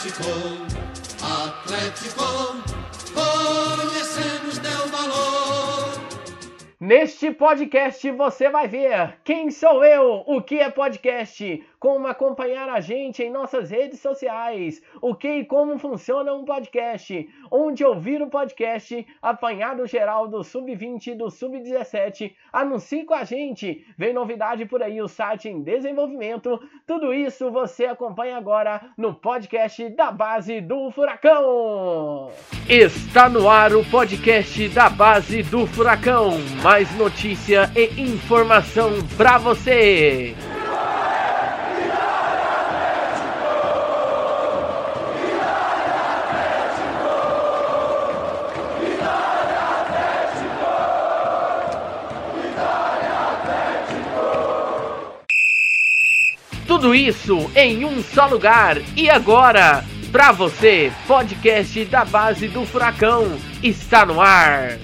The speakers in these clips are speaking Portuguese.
Atlético, Atlético, Neste podcast você vai ver quem sou eu, o que é podcast, como acompanhar a gente em nossas redes sociais, o que e como funciona um podcast, onde ouvir o podcast, apanhado geral do Sub-20 e do Sub-17, anuncie com a gente, vem novidade por aí, o site em desenvolvimento, tudo isso você acompanha agora no podcast da base do Furacão. Está no ar o podcast da base do Furacão, notícia e informação para você. Tudo isso em um só lugar. E agora, para você, podcast da base do Furacão está no ar.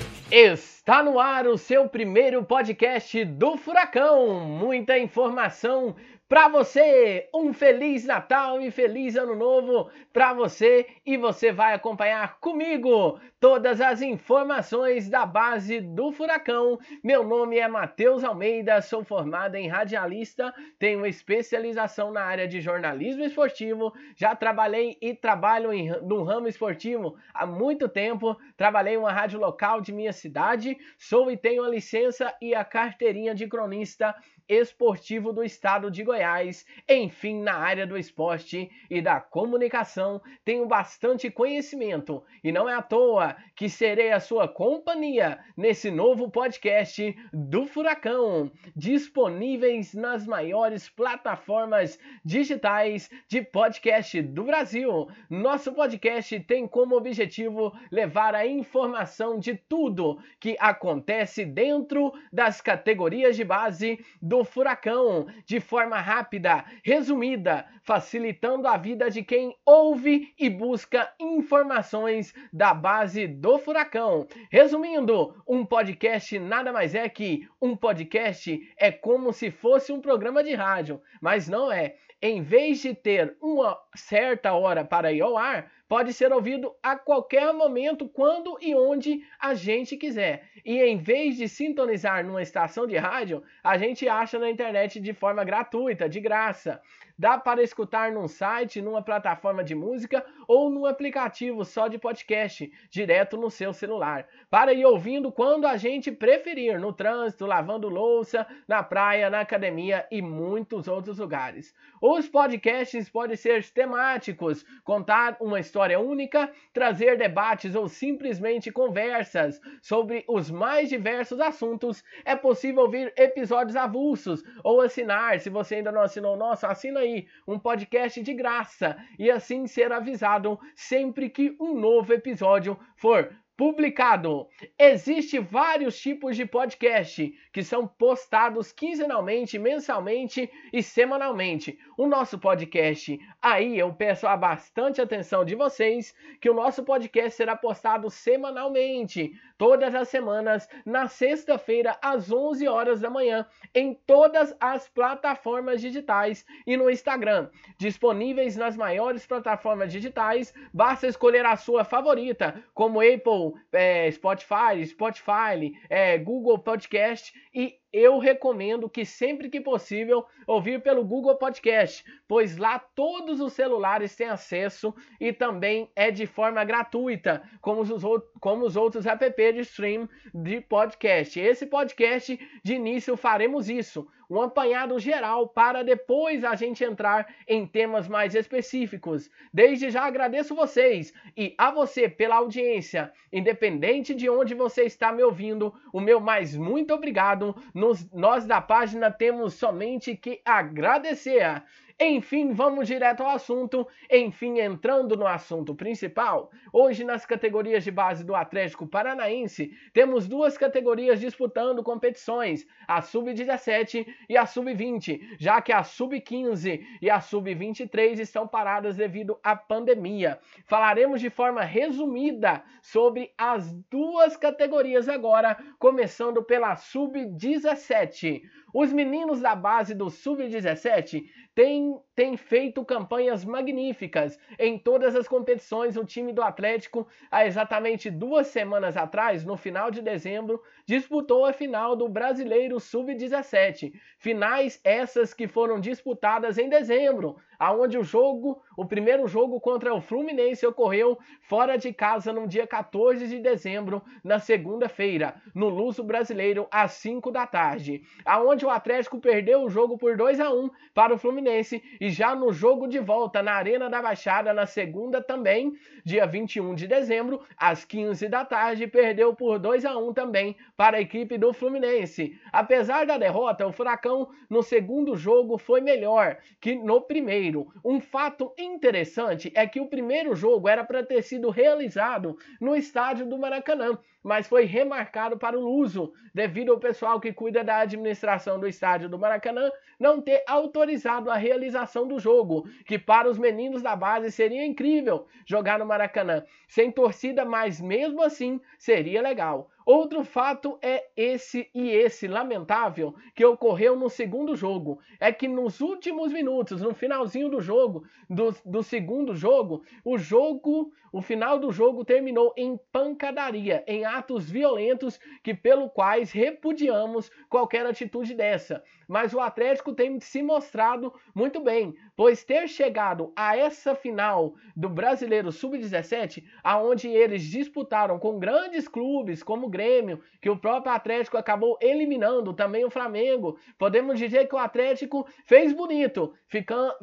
Está no ar o seu primeiro podcast do Furacão. Muita informação para você. Um feliz Natal e feliz Ano Novo para você e você vai acompanhar comigo todas as informações da base do Furacão. Meu nome é Matheus Almeida, sou formado em radialista, tenho especialização na área de jornalismo esportivo, já trabalhei e trabalho em, no ramo esportivo há muito tempo, trabalhei em uma rádio local de minha cidade, sou e tenho a licença e a carteirinha de cronista esportivo do estado de Goiás. Enfim, na área do esporte e da comunicação, tenho bastante conhecimento e não é à toa que serei a sua companhia nesse novo podcast do Furacão, disponíveis nas maiores plataformas digitais de podcast do Brasil. Nosso podcast tem como objetivo levar a informação de tudo que acontece dentro das categorias de base do do Furacão de forma rápida, resumida, facilitando a vida de quem ouve e busca informações da base do Furacão. Resumindo, um podcast nada mais é que um podcast é como se fosse um programa de rádio, mas não é. Em vez de ter uma certa hora para ir ao ar, pode ser ouvido a qualquer momento, quando e onde a gente quiser. E em vez de sintonizar numa estação de rádio, a gente acha na internet de forma gratuita, de graça. Dá para escutar num site, numa plataforma de música ou num aplicativo só de podcast, direto no seu celular. Para ir ouvindo quando a gente preferir, no trânsito, lavando louça, na praia, na academia e muitos outros lugares. Os podcasts podem ser temáticos, contar uma história única, trazer debates ou simplesmente conversas sobre os mais diversos assuntos. É possível ouvir episódios avulsos ou assinar. Se você ainda não assinou o nosso, assina aí um podcast de graça e assim ser avisado sempre que um novo episódio for publicado. Existem vários tipos de podcast que são postados quinzenalmente, mensalmente e semanalmente. O nosso podcast, aí eu peço a bastante atenção de vocês, que o nosso podcast será postado semanalmente, todas as semanas, na sexta-feira às 11 horas da manhã, em todas as plataformas digitais e no Instagram, disponíveis nas maiores plataformas digitais. Basta escolher a sua favorita, como Apple é, Spotify, Spotify, é, Google Podcast e eu recomendo que sempre que possível ouvir pelo Google Podcast, pois lá todos os celulares têm acesso e também é de forma gratuita, como os, como os outros app de stream de podcast. Esse podcast, de início, faremos isso, um apanhado geral para depois a gente entrar em temas mais específicos. Desde já agradeço vocês e a você pela audiência, independente de onde você está me ouvindo, o meu mais muito obrigado nos, nós da página temos somente que agradecer. Enfim, vamos direto ao assunto. Enfim, entrando no assunto principal, hoje nas categorias de base do Atlético Paranaense, temos duas categorias disputando competições, a Sub-17 e a Sub-20, já que a Sub-15 e a Sub-23 estão paradas devido à pandemia. Falaremos de forma resumida sobre as duas categorias agora, começando pela Sub-17. Os meninos da base do Sub-17 têm, têm feito campanhas magníficas em todas as competições. O time do Atlético, há exatamente duas semanas atrás, no final de dezembro, disputou a final do Brasileiro Sub-17. Finais essas que foram disputadas em dezembro, aonde o jogo, o primeiro jogo contra o Fluminense ocorreu fora de casa no dia 14 de dezembro, na segunda-feira, no Luso Brasileiro, às 5 da tarde, aonde o Atlético perdeu o jogo por 2 a 1 para o Fluminense e já no jogo de volta na Arena da Baixada na segunda também, dia 21 de dezembro, às 15 da tarde, perdeu por 2 a 1 também para a equipe do Fluminense. Apesar da derrota, o Furacão no segundo jogo foi melhor que no primeiro. Um fato interessante é que o primeiro jogo era para ter sido realizado no estádio do Maracanã, mas foi remarcado para o Luso, devido ao pessoal que cuida da administração do estádio do Maracanã não ter autorizado a realização do jogo, que para os meninos da base seria incrível jogar no Maracanã, sem torcida, mas mesmo assim seria legal. Outro fato é esse e esse lamentável que ocorreu no segundo jogo. É que nos últimos minutos, no finalzinho do jogo, do, do segundo jogo, o jogo, o final do jogo terminou em pancadaria, em atos violentos que pelo quais repudiamos qualquer atitude dessa. Mas o Atlético tem se mostrado muito bem, pois ter chegado a essa final do Brasileiro Sub-17, aonde eles disputaram com grandes clubes como Grêmio, que o próprio Atlético acabou eliminando, também o Flamengo. Podemos dizer que o Atlético fez bonito,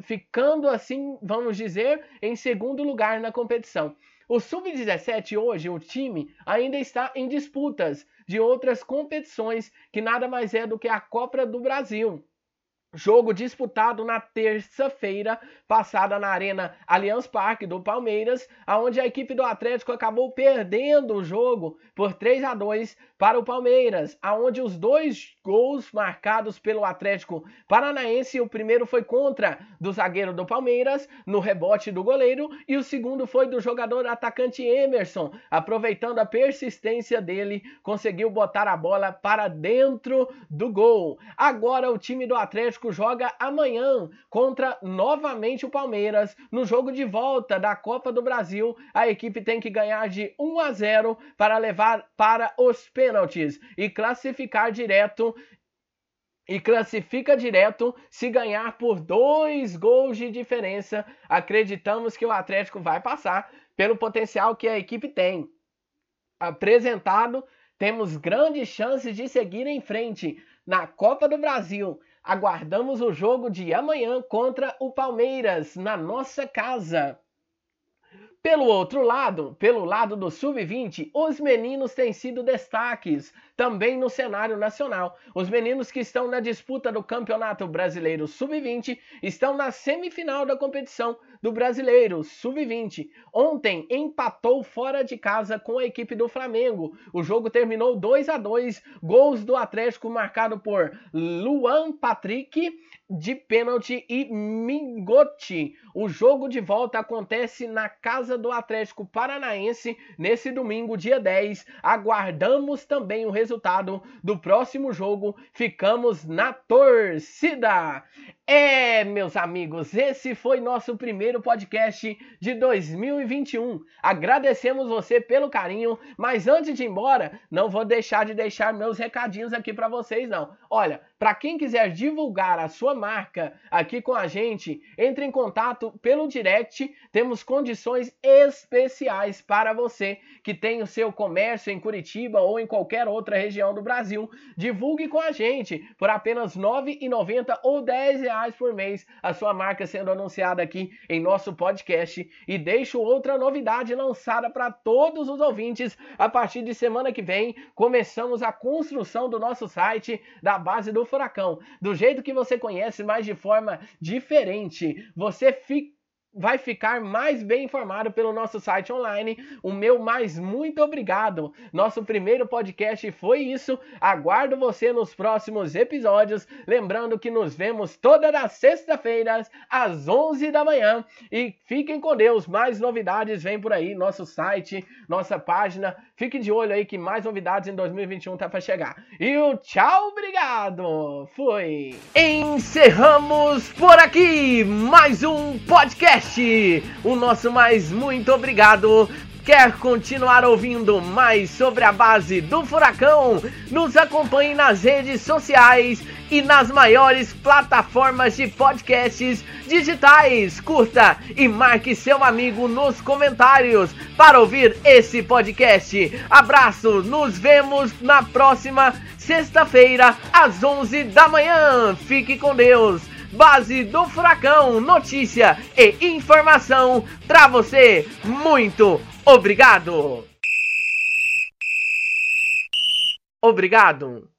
ficando assim, vamos dizer, em segundo lugar na competição. O Sub-17 hoje, o time, ainda está em disputas de outras competições, que nada mais é do que a Copa do Brasil. Jogo disputado na terça-feira passada na Arena Allianz Parque do Palmeiras, aonde a equipe do Atlético acabou perdendo o jogo por 3 a 2 para o Palmeiras, aonde os dois gols marcados pelo Atlético Paranaense, o primeiro foi contra do zagueiro do Palmeiras, no rebote do goleiro, e o segundo foi do jogador atacante Emerson, aproveitando a persistência dele, conseguiu botar a bola para dentro do gol. Agora o time do Atlético Atlético joga amanhã contra novamente o Palmeiras no jogo de volta da Copa do Brasil. A equipe tem que ganhar de 1 a 0 para levar para os pênaltis e classificar direto e classifica direto se ganhar por dois gols de diferença. Acreditamos que o Atlético vai passar pelo potencial que a equipe tem. Apresentado, temos grandes chances de seguir em frente na Copa do Brasil. Aguardamos o jogo de amanhã contra o Palmeiras na nossa casa. Pelo outro lado, pelo lado do sub-20, os meninos têm sido destaques também no cenário nacional. Os meninos que estão na disputa do Campeonato Brasileiro Sub-20 estão na semifinal da competição do Brasileiro Sub-20. Ontem empatou fora de casa com a equipe do Flamengo. O jogo terminou 2 a 2, gols do Atlético marcado por Luan Patrick de pênalti e Mingote. O jogo de volta acontece na casa do Atlético Paranaense nesse domingo, dia 10. Aguardamos também o resultado do próximo jogo. Ficamos na torcida. É, meus amigos, esse foi nosso primeiro podcast de 2021. Agradecemos você pelo carinho, mas antes de ir embora, não vou deixar de deixar meus recadinhos aqui para vocês não. Olha, para quem quiser divulgar a sua marca aqui com a gente, entre em contato pelo direct. Temos condições especiais para você que tem o seu comércio em Curitiba ou em qualquer outra região do Brasil. Divulgue com a gente por apenas R$ 9,90 ou 10 reais por mês a sua marca sendo anunciada aqui em nosso podcast. E deixo outra novidade lançada para todos os ouvintes. A partir de semana que vem, começamos a construção do nosso site da base do Furacão. Do jeito que você conhece, mas de forma diferente. Você fica vai ficar mais bem informado pelo nosso site online. O meu mais muito obrigado. Nosso primeiro podcast foi isso. Aguardo você nos próximos episódios. Lembrando que nos vemos todas as sextas-feiras às 11 da manhã. E fiquem com Deus. Mais novidades vêm por aí. Nosso site, nossa página. Fique de olho aí que mais novidades em 2021 tá para chegar. E o tchau, obrigado. Fui. Encerramos por aqui mais um podcast podcast. O nosso mais muito obrigado. Quer continuar ouvindo mais sobre a base do furacão? Nos acompanhe nas redes sociais e nas maiores plataformas de podcasts digitais. Curta e marque seu amigo nos comentários para ouvir esse podcast. Abraço, nos vemos na próxima sexta-feira às 11 da manhã. Fique com Deus. Base do Furacão, notícia e informação para você. Muito obrigado! Obrigado!